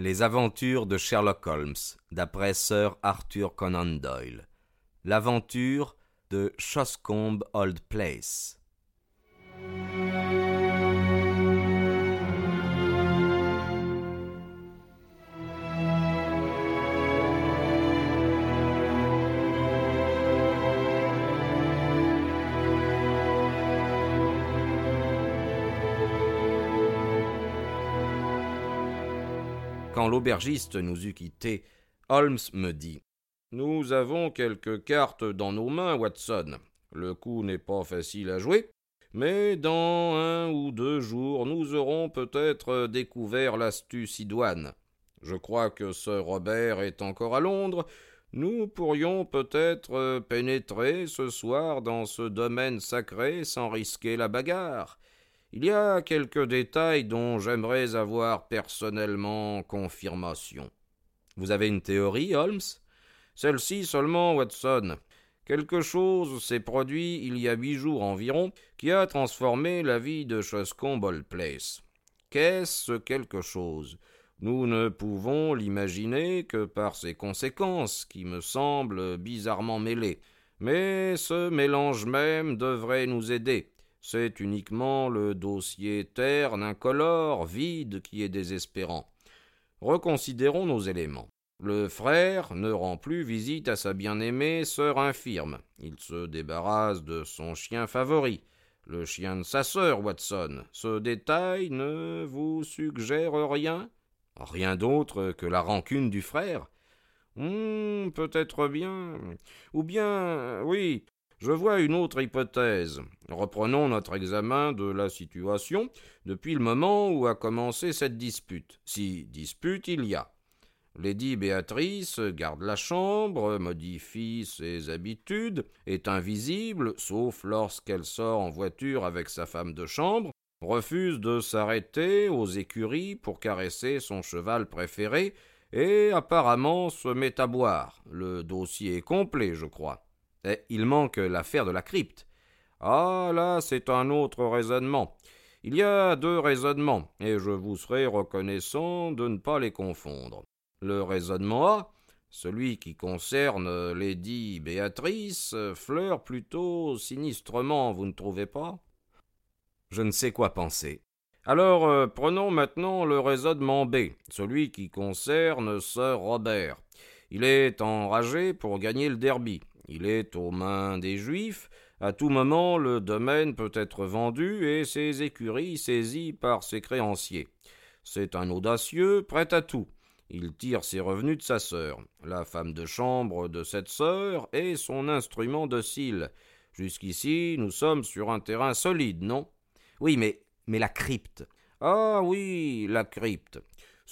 Les aventures de Sherlock Holmes, d'après Sir Arthur Conan Doyle. L'aventure de Shoscombe Old Place. L'aubergiste nous eut quittés, Holmes me dit Nous avons quelques cartes dans nos mains, Watson. Le coup n'est pas facile à jouer, mais dans un ou deux jours nous aurons peut-être découvert l'astuce idoine. Je crois que Sir Robert est encore à Londres. Nous pourrions peut-être pénétrer ce soir dans ce domaine sacré sans risquer la bagarre. Il y a quelques détails dont j'aimerais avoir personnellement confirmation. Vous avez une théorie, Holmes? Celle-ci seulement, Watson. Quelque chose s'est produit il y a huit jours environ qui a transformé la vie de Shoscombe Place. Qu'est-ce ce quelque chose? Nous ne pouvons l'imaginer que par ses conséquences, qui me semblent bizarrement mêlées. Mais ce mélange même devrait nous aider. C'est uniquement le dossier terne, incolore, vide qui est désespérant. Reconsidérons nos éléments. Le frère ne rend plus visite à sa bien-aimée sœur infirme. Il se débarrasse de son chien favori, le chien de sa sœur, Watson. Ce détail ne vous suggère rien? Rien d'autre que la rancune du frère Hum, peut-être bien. Ou bien, oui, je vois une autre hypothèse. Reprenons notre examen de la situation depuis le moment où a commencé cette dispute, si dispute il y a. Lady Béatrice garde la chambre, modifie ses habitudes, est invisible, sauf lorsqu'elle sort en voiture avec sa femme de chambre, refuse de s'arrêter aux écuries pour caresser son cheval préféré, et apparemment se met à boire. Le dossier est complet, je crois. Et il manque l'affaire de la crypte. Ah là, c'est un autre raisonnement. Il y a deux raisonnements, et je vous serai reconnaissant de ne pas les confondre. Le raisonnement A, celui qui concerne Lady Béatrice, fleure plutôt sinistrement, vous ne trouvez pas? Je ne sais quoi penser. Alors euh, prenons maintenant le raisonnement B, celui qui concerne Sir Robert. Il est enragé pour gagner le derby. Il est aux mains des Juifs. À tout moment, le domaine peut être vendu et ses écuries saisies par ses créanciers. C'est un audacieux, prêt à tout. Il tire ses revenus de sa sœur. La femme de chambre de cette sœur est son instrument docile. Jusqu'ici, nous sommes sur un terrain solide, non? Oui, mais, mais la crypte. Ah oui, la crypte.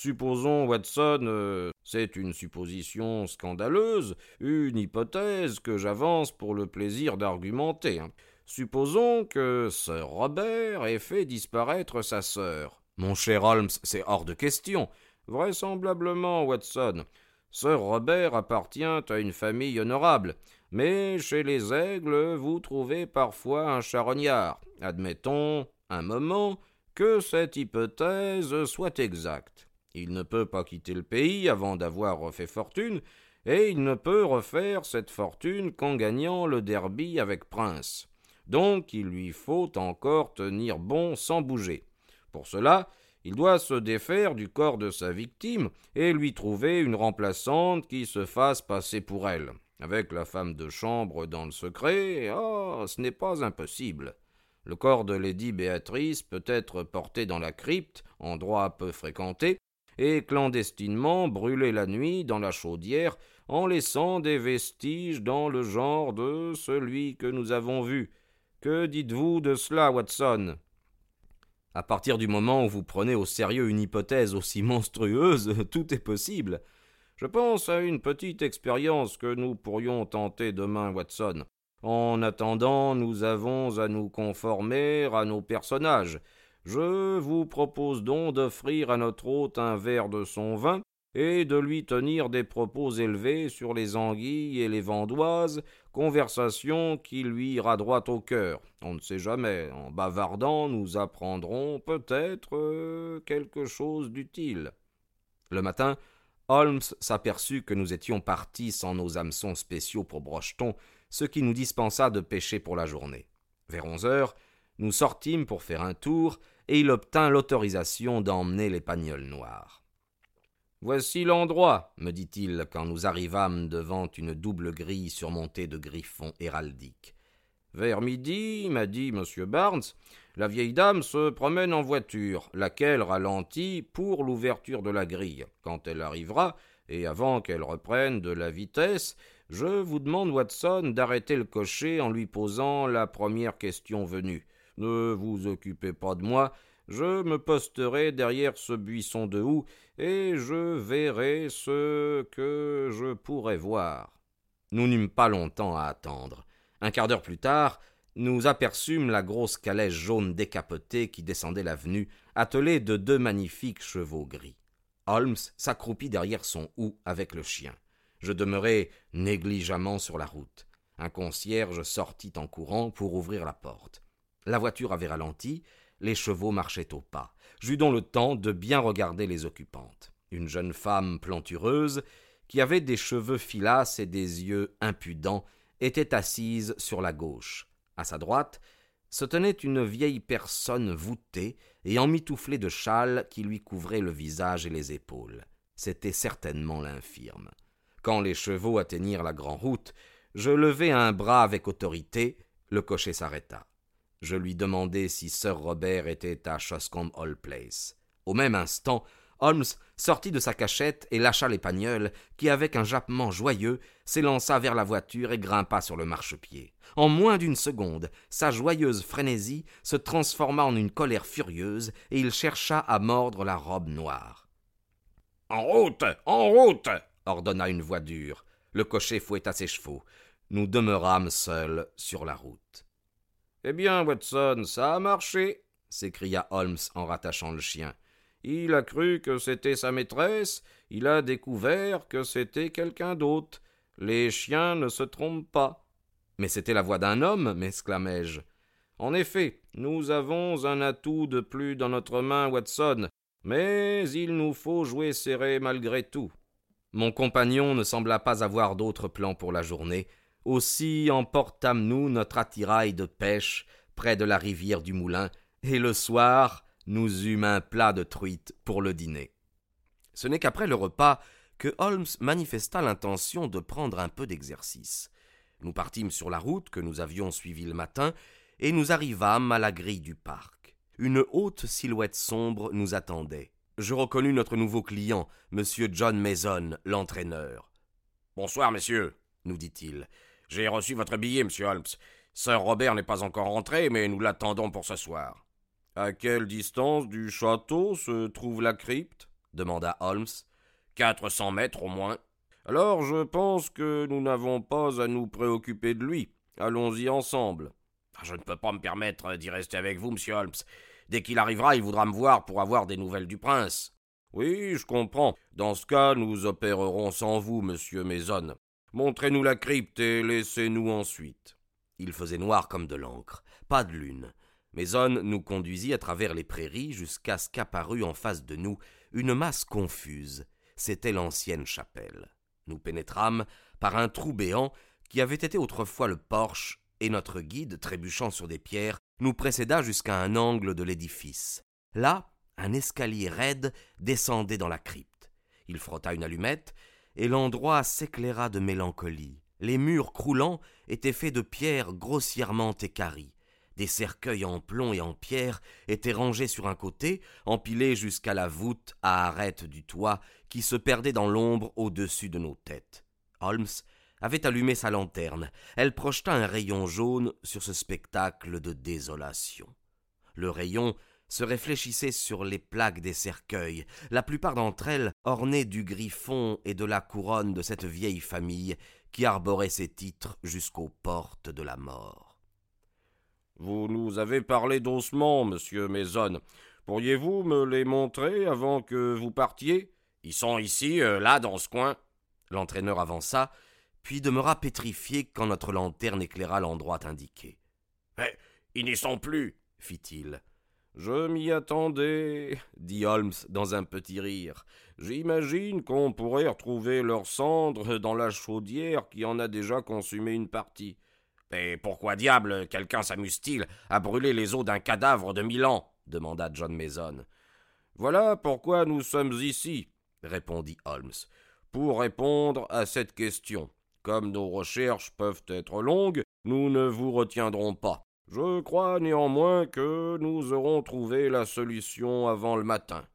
Supposons, Watson, euh, c'est une supposition scandaleuse, une hypothèse que j'avance pour le plaisir d'argumenter. Hein. Supposons que Sir Robert ait fait disparaître sa sœur. Mon cher Holmes, c'est hors de question. Vraisemblablement, Watson. Sir Robert appartient à une famille honorable, mais chez les aigles vous trouvez parfois un charognard. Admettons, un moment, que cette hypothèse soit exacte. Il ne peut pas quitter le pays avant d'avoir refait fortune, et il ne peut refaire cette fortune qu'en gagnant le derby avec Prince. Donc il lui faut encore tenir bon sans bouger. Pour cela, il doit se défaire du corps de sa victime et lui trouver une remplaçante qui se fasse passer pour elle. Avec la femme de chambre dans le secret, oh, ce n'est pas impossible. Le corps de Lady Béatrice peut être porté dans la crypte, endroit peu fréquenté, et clandestinement brûler la nuit dans la chaudière en laissant des vestiges dans le genre de celui que nous avons vu. Que dites-vous de cela, Watson? À partir du moment où vous prenez au sérieux une hypothèse aussi monstrueuse, tout est possible. Je pense à une petite expérience que nous pourrions tenter demain, Watson. En attendant, nous avons à nous conformer à nos personnages, je vous propose donc d'offrir à notre hôte un verre de son vin, et de lui tenir des propos élevés sur les anguilles et les vandoises, conversation qui lui ira droit au cœur. On ne sait jamais, en bavardant, nous apprendrons peut-être euh, quelque chose d'utile. Le matin, Holmes s'aperçut que nous étions partis sans nos hameçons spéciaux pour Brocheton, ce qui nous dispensa de pêcher pour la journée. Vers onze heures, nous sortîmes pour faire un tour, et il obtint l'autorisation d'emmener les pagnols noirs. Voici l'endroit, me dit-il quand nous arrivâmes devant une double grille surmontée de griffons héraldiques. Vers midi, m'a dit M. Barnes, la vieille dame se promène en voiture, laquelle ralentit pour l'ouverture de la grille. Quand elle arrivera, et avant qu'elle reprenne de la vitesse, je vous demande, Watson, d'arrêter le cocher en lui posant la première question venue. Ne vous occupez pas de moi, je me posterai derrière ce buisson de houx, et je verrai ce que je pourrai voir. Nous n'eûmes pas longtemps à attendre. Un quart d'heure plus tard, nous aperçûmes la grosse calèche jaune décapotée qui descendait l'avenue, attelée de deux magnifiques chevaux gris. Holmes s'accroupit derrière son hou avec le chien. Je demeurai négligemment sur la route. Un concierge sortit en courant pour ouvrir la porte. La voiture avait ralenti, les chevaux marchaient au pas. J'eus donc le temps de bien regarder les occupantes. Une jeune femme plantureuse, qui avait des cheveux filasses et des yeux impudents, était assise sur la gauche. À sa droite se tenait une vieille personne voûtée et emmitouflée de châles qui lui couvraient le visage et les épaules. C'était certainement l'infirme. Quand les chevaux atteignirent la grande route, je levai un bras avec autorité, le cocher s'arrêta. Je lui demandai si Sir Robert était à Shoscombe Hall Place. Au même instant, Holmes sortit de sa cachette et lâcha les pagnols, qui, avec un jappement joyeux, s'élança vers la voiture et grimpa sur le marchepied. En moins d'une seconde, sa joyeuse frénésie se transforma en une colère furieuse, et il chercha à mordre la robe noire. En route. En route. ordonna une voix dure. Le cocher fouetta ses chevaux. Nous demeurâmes seuls sur la route. Eh bien, Watson, ça a marché, s'écria Holmes en rattachant le chien. Il a cru que c'était sa maîtresse, il a découvert que c'était quelqu'un d'autre. Les chiens ne se trompent pas. Mais c'était la voix d'un homme, m'exclamai-je. En effet, nous avons un atout de plus dans notre main, Watson, mais il nous faut jouer serré malgré tout. Mon compagnon ne sembla pas avoir d'autres plans pour la journée, aussi emportâmes nous notre attirail de pêche près de la rivière du Moulin, et le soir, nous eûmes un plat de truite pour le dîner. Ce n'est qu'après le repas que Holmes manifesta l'intention de prendre un peu d'exercice. Nous partîmes sur la route que nous avions suivie le matin, et nous arrivâmes à la grille du parc. Une haute silhouette sombre nous attendait. Je reconnus notre nouveau client, M. John Mason, l'entraîneur. Bonsoir, messieurs, nous dit-il. J'ai reçu votre billet, monsieur Holmes. Sir Robert n'est pas encore rentré, mais nous l'attendons pour ce soir. À quelle distance du château se trouve la crypte? demanda Holmes. Quatre cents mètres au moins. Alors je pense que nous n'avons pas à nous préoccuper de lui. Allons-y ensemble. Ah, je ne peux pas me permettre d'y rester avec vous, monsieur Holmes. Dès qu'il arrivera, il voudra me voir pour avoir des nouvelles du prince. Oui, je comprends. Dans ce cas, nous opérerons sans vous, monsieur Maison. Montrez-nous la crypte et laissez-nous ensuite. Il faisait noir comme de l'encre, pas de lune. Maison nous conduisit à travers les prairies jusqu'à ce qu'apparut en face de nous une masse confuse. C'était l'ancienne chapelle. Nous pénétrâmes par un trou béant qui avait été autrefois le porche, et notre guide, trébuchant sur des pierres, nous précéda jusqu'à un angle de l'édifice. Là, un escalier raide descendait dans la crypte. Il frotta une allumette et l'endroit s'éclaira de mélancolie. Les murs croulants étaient faits de pierres grossièrement équarries. Des cercueils en plomb et en pierre étaient rangés sur un côté, empilés jusqu'à la voûte à arête du toit qui se perdait dans l'ombre au-dessus de nos têtes. Holmes avait allumé sa lanterne. Elle projeta un rayon jaune sur ce spectacle de désolation. Le rayon se réfléchissaient sur les plaques des cercueils, la plupart d'entre elles ornées du griffon et de la couronne de cette vieille famille qui arborait ses titres jusqu'aux portes de la mort. Vous nous avez parlé doucement, monsieur Maison. Pourriez-vous me les montrer avant que vous partiez? Ils sont ici, euh, là, dans ce coin. L'entraîneur avança, puis demeura pétrifié quand notre lanterne éclaira l'endroit indiqué. Mais ils n'y sont plus, fit-il. Je m'y attendais, dit Holmes dans un petit rire. J'imagine qu'on pourrait retrouver leurs cendres dans la chaudière qui en a déjà consumé une partie. Mais pourquoi diable quelqu'un s'amuse-t-il à brûler les os d'un cadavre de mille ans? demanda John Mason. Voilà pourquoi nous sommes ici, répondit Holmes, pour répondre à cette question. Comme nos recherches peuvent être longues, nous ne vous retiendrons pas. Je crois néanmoins que nous aurons trouvé la solution avant le matin.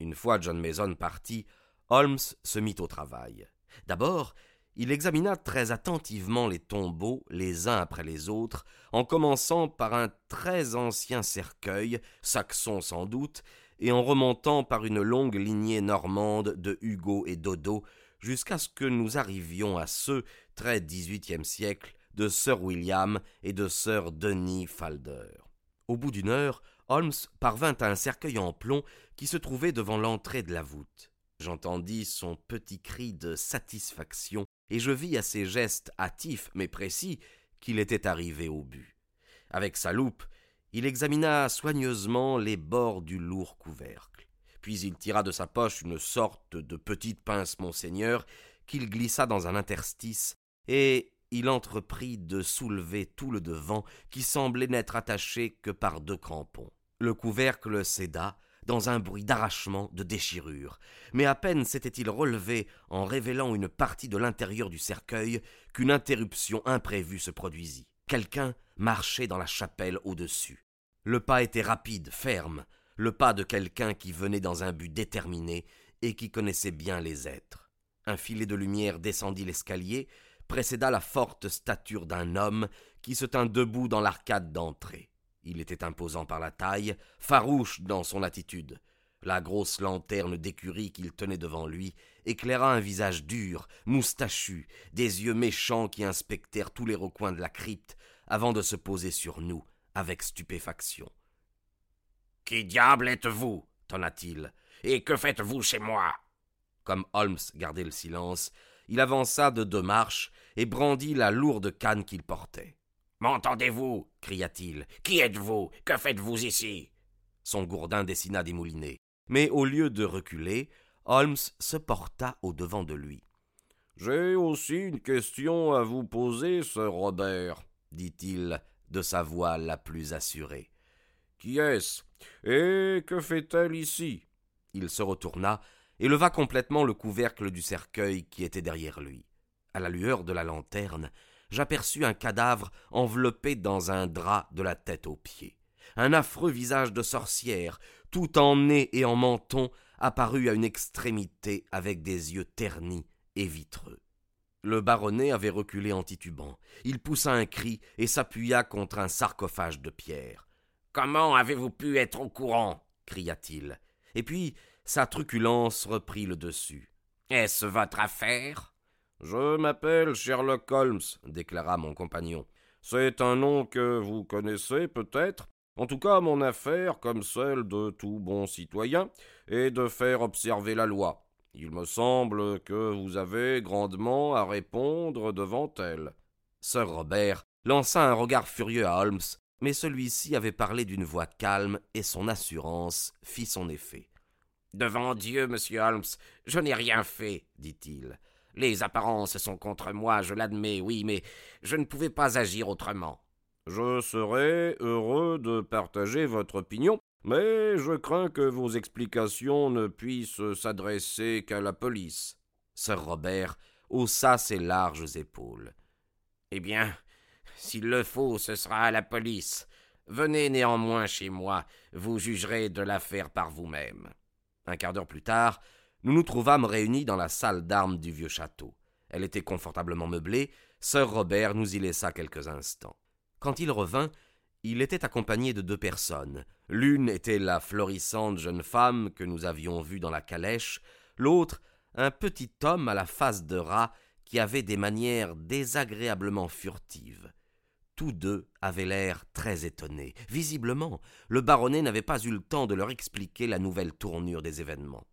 Une fois John Mason parti, Holmes se mit au travail. D'abord, il examina très attentivement les tombeaux les uns après les autres, en commençant par un très ancien cercueil, saxon sans doute, et en remontant par une longue lignée normande de Hugo et Dodo, jusqu'à ce que nous arrivions à ceux, très dix-huitième siècle, de Sir William et de Sir Denis Falder. Au bout d'une heure, Holmes parvint à un cercueil en plomb qui se trouvait devant l'entrée de la voûte. J'entendis son petit cri de satisfaction, et je vis à ses gestes hâtifs mais précis qu'il était arrivé au but. Avec sa loupe, il examina soigneusement les bords du lourd couvercle. Puis il tira de sa poche une sorte de petite pince monseigneur qu'il glissa dans un interstice, et il entreprit de soulever tout le devant qui semblait n'être attaché que par deux crampons. Le couvercle céda, dans un bruit d'arrachement, de déchirure. Mais à peine s'était-il relevé en révélant une partie de l'intérieur du cercueil qu'une interruption imprévue se produisit. Quelqu'un marchait dans la chapelle au-dessus. Le pas était rapide, ferme, le pas de quelqu'un qui venait dans un but déterminé et qui connaissait bien les êtres. Un filet de lumière descendit l'escalier, précéda la forte stature d'un homme qui se tint debout dans l'arcade d'entrée. Il était imposant par la taille, farouche dans son attitude. La grosse lanterne d'écurie qu'il tenait devant lui éclaira un visage dur, moustachu, des yeux méchants qui inspectèrent tous les recoins de la crypte avant de se poser sur nous avec stupéfaction. Qui diable êtes-vous? tonna-t-il. Et que faites-vous chez moi? Comme Holmes gardait le silence, il avança de deux marches et brandit la lourde canne qu'il portait. M'entendez-vous? cria-t-il. Qui êtes-vous? Que faites-vous ici? Son gourdin dessina des moulinets. Mais au lieu de reculer, Holmes se porta au-devant de lui. J'ai aussi une question à vous poser, sir Robert, dit-il de sa voix la plus assurée. Qui est-ce? Et que fait-elle ici? Il se retourna et leva complètement le couvercle du cercueil qui était derrière lui. À la lueur de la lanterne, j'aperçus un cadavre enveloppé dans un drap de la tête aux pieds. Un affreux visage de sorcière, tout en nez et en menton, apparut à une extrémité avec des yeux ternis et vitreux. Le baronnet avait reculé en titubant. Il poussa un cri et s'appuya contre un sarcophage de pierre. Comment avez-vous pu être au courant? cria-t-il. Et puis sa truculence reprit le dessus. Est-ce votre affaire? Je m'appelle Sherlock Holmes, déclara mon compagnon. C'est un nom que vous connaissez peut-être? En tout cas, mon affaire, comme celle de tout bon citoyen, est de faire observer la loi. Il me semble que vous avez grandement à répondre devant elle. Sir Robert lança un regard furieux à Holmes, mais celui-ci avait parlé d'une voix calme et son assurance fit son effet. Devant Dieu, monsieur Holmes, je n'ai rien fait, dit-il. Les apparences sont contre moi, je l'admets, oui, mais je ne pouvais pas agir autrement. Je serais heureux de partager votre opinion, mais je crains que vos explications ne puissent s'adresser qu'à la police. Sir Robert haussa ses larges épaules. Eh bien, s'il le faut, ce sera à la police. Venez néanmoins chez moi, vous jugerez de l'affaire par vous-même. Un quart d'heure plus tard, nous nous trouvâmes réunis dans la salle d'armes du vieux château. Elle était confortablement meublée, sir Robert nous y laissa quelques instants. Quand il revint, il était accompagné de deux personnes. L'une était la florissante jeune femme que nous avions vue dans la calèche, l'autre un petit homme à la face de rat qui avait des manières désagréablement furtives. Tous deux avaient l'air très étonnés. Visiblement, le baronnet n'avait pas eu le temps de leur expliquer la nouvelle tournure des événements.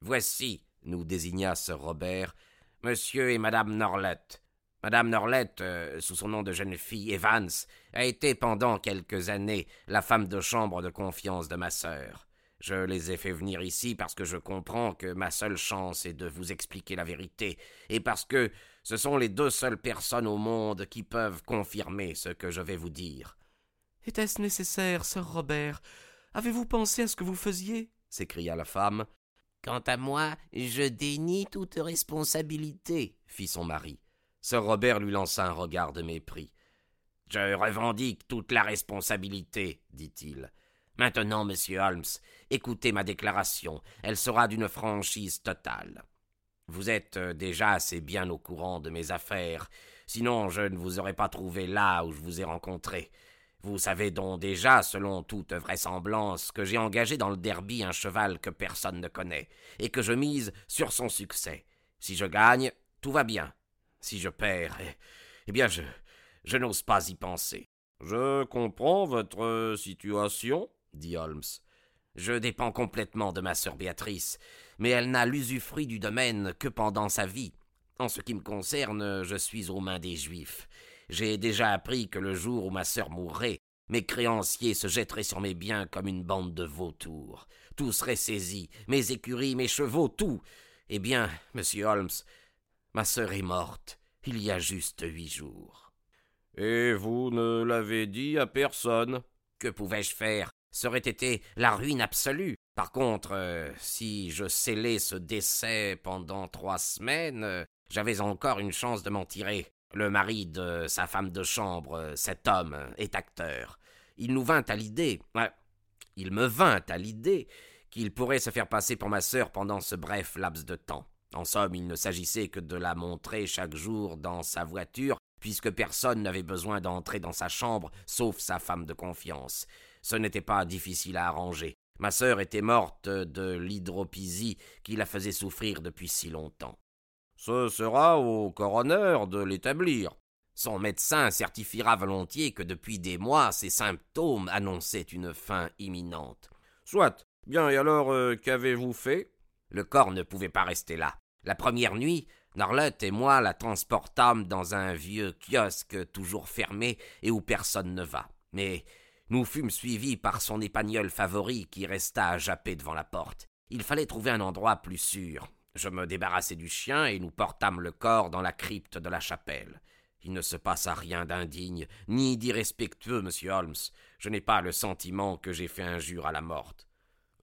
Voici, nous désigna Sir Robert, monsieur et madame Norlett. Madame Norlette, euh, sous son nom de jeune fille Evans, a été pendant quelques années la femme de chambre de confiance de ma sœur. Je les ai fait venir ici parce que je comprends que ma seule chance est de vous expliquer la vérité, et parce que ce sont les deux seules personnes au monde qui peuvent confirmer ce que je vais vous dire. Était-ce nécessaire, sir Robert? Avez-vous pensé à ce que vous faisiez? s'écria la femme. Quant à moi, je dénie toute responsabilité, fit son mari. Sir Robert lui lança un regard de mépris. Je revendique toute la responsabilité, dit-il. Maintenant, monsieur Holmes, écoutez ma déclaration. Elle sera d'une franchise totale. Vous êtes euh, déjà assez bien au courant de mes affaires, sinon je ne vous aurais pas trouvé là où je vous ai rencontré. Vous savez donc déjà, selon toute vraisemblance, que j'ai engagé dans le derby un cheval que personne ne connaît, et que je mise sur son succès. Si je gagne, tout va bien. Si je perds, eh, eh bien je. je n'ose pas y penser. Je comprends votre situation, dit Holmes. Je dépends complètement de ma sœur Béatrice, mais elle n'a l'usufruit du domaine que pendant sa vie. En ce qui me concerne, je suis aux mains des Juifs. J'ai déjà appris que le jour où ma sœur mourrait, mes créanciers se jetteraient sur mes biens comme une bande de vautours. Tout serait saisi, mes écuries, mes chevaux, tout. Eh bien, monsieur Holmes, Ma sœur est morte, il y a juste huit jours. Et vous ne l'avez dit à personne? Que pouvais-je faire? Ça aurait été la ruine absolue. Par contre, euh, si je scellais ce décès pendant trois semaines, euh, j'avais encore une chance de m'en tirer. Le mari de sa femme de chambre, cet homme, est acteur. Il nous vint à l'idée, il me vint à l'idée qu'il pourrait se faire passer pour ma sœur pendant ce bref laps de temps. En somme, il ne s'agissait que de la montrer chaque jour dans sa voiture, puisque personne n'avait besoin d'entrer dans sa chambre, sauf sa femme de confiance. Ce n'était pas difficile à arranger. Ma sœur était morte de l'hydropisie qui la faisait souffrir depuis si longtemps. Ce sera au coroner de l'établir. Son médecin certifiera volontiers que depuis des mois ses symptômes annonçaient une fin imminente. Soit. Bien, et alors euh, qu'avez-vous fait? Le corps ne pouvait pas rester là. La première nuit, Norlotte et moi la transportâmes dans un vieux kiosque toujours fermé et où personne ne va. Mais nous fûmes suivis par son épagnol favori qui resta à japper devant la porte. Il fallait trouver un endroit plus sûr. Je me débarrassai du chien et nous portâmes le corps dans la crypte de la chapelle. Il ne se passa rien d'indigne, ni d'irrespectueux, monsieur Holmes. Je n'ai pas le sentiment que j'ai fait injure à la morte.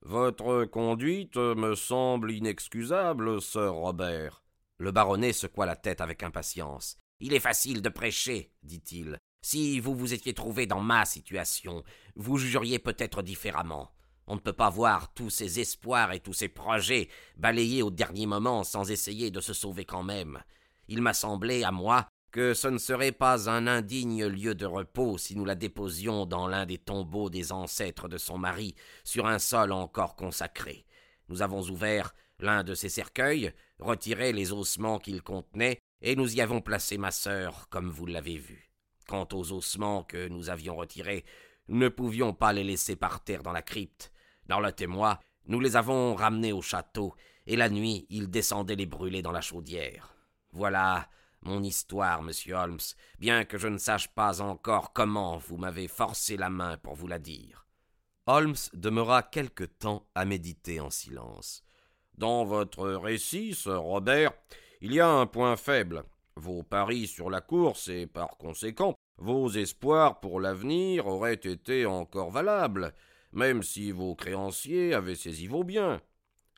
Votre conduite me semble inexcusable, sir Robert. Le baronnet secoua la tête avec impatience. Il est facile de prêcher, dit-il. Si vous vous étiez trouvé dans ma situation, vous jugeriez peut-être différemment. On ne peut pas voir tous ces espoirs et tous ces projets balayés au dernier moment sans essayer de se sauver quand même. Il m'a semblé, à moi, que ce ne serait pas un indigne lieu de repos si nous la déposions dans l'un des tombeaux des ancêtres de son mari, sur un sol encore consacré. Nous avons ouvert l'un de ces cercueils, retiré les ossements qu'il contenait, et nous y avons placé ma sœur, comme vous l'avez vu. Quant aux ossements que nous avions retirés, nous ne pouvions pas les laisser par terre dans la crypte. Narlotte et moi, nous les avons ramenés au château, et la nuit, ils descendaient les brûler dans la chaudière. Voilà mon histoire, monsieur Holmes, bien que je ne sache pas encore comment vous m'avez forcé la main pour vous la dire. Holmes demeura quelque temps à méditer en silence. Dans votre récit, sir Robert, il y a un point faible. Vos paris sur la course et par conséquent vos espoirs pour l'avenir auraient été encore valables, même si vos créanciers avaient saisi vos biens.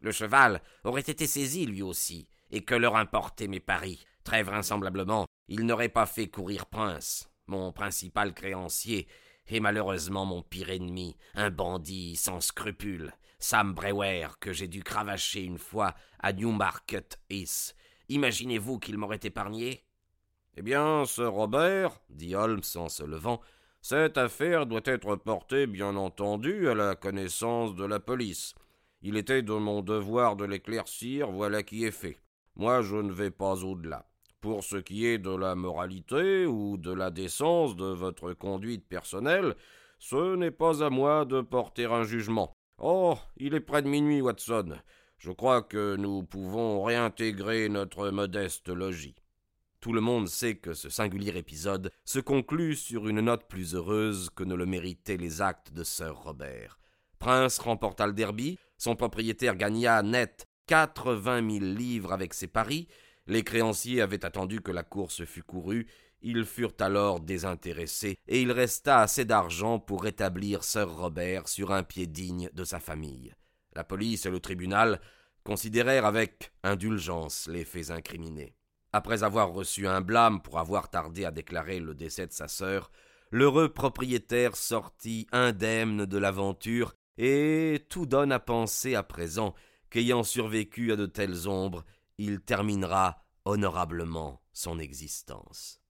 Le cheval aurait été saisi lui aussi, et que leur importaient mes paris. Très vraisemblablement, il n'aurait pas fait courir Prince, mon principal créancier, et malheureusement mon pire ennemi, un bandit sans scrupules, Sam Brewer, que j'ai dû cravacher une fois à Newmarket Heath. Imaginez-vous qu'il m'aurait épargné? Eh bien, Sir Robert, dit Holmes en se levant, cette affaire doit être portée, bien entendu, à la connaissance de la police. Il était de mon devoir de l'éclaircir, voilà qui est fait. Moi, je ne vais pas au-delà. Pour ce qui est de la moralité ou de la décence de votre conduite personnelle, ce n'est pas à moi de porter un jugement. Oh, il est près de minuit, Watson. Je crois que nous pouvons réintégrer notre modeste logis. Tout le monde sait que ce singulier épisode se conclut sur une note plus heureuse que ne le méritaient les actes de Sir Robert. Prince remporta le derby, son propriétaire gagna net quatre-vingt mille livres avec ses paris, les créanciers avaient attendu que la course fût courue, ils furent alors désintéressés, et il resta assez d'argent pour rétablir Sir Robert sur un pied digne de sa famille. La police et le tribunal considérèrent avec indulgence les faits incriminés. Après avoir reçu un blâme pour avoir tardé à déclarer le décès de sa sœur, l'heureux propriétaire sortit indemne de l'aventure, et tout donne à penser à présent qu'ayant survécu à de telles ombres, il terminera honorablement son existence.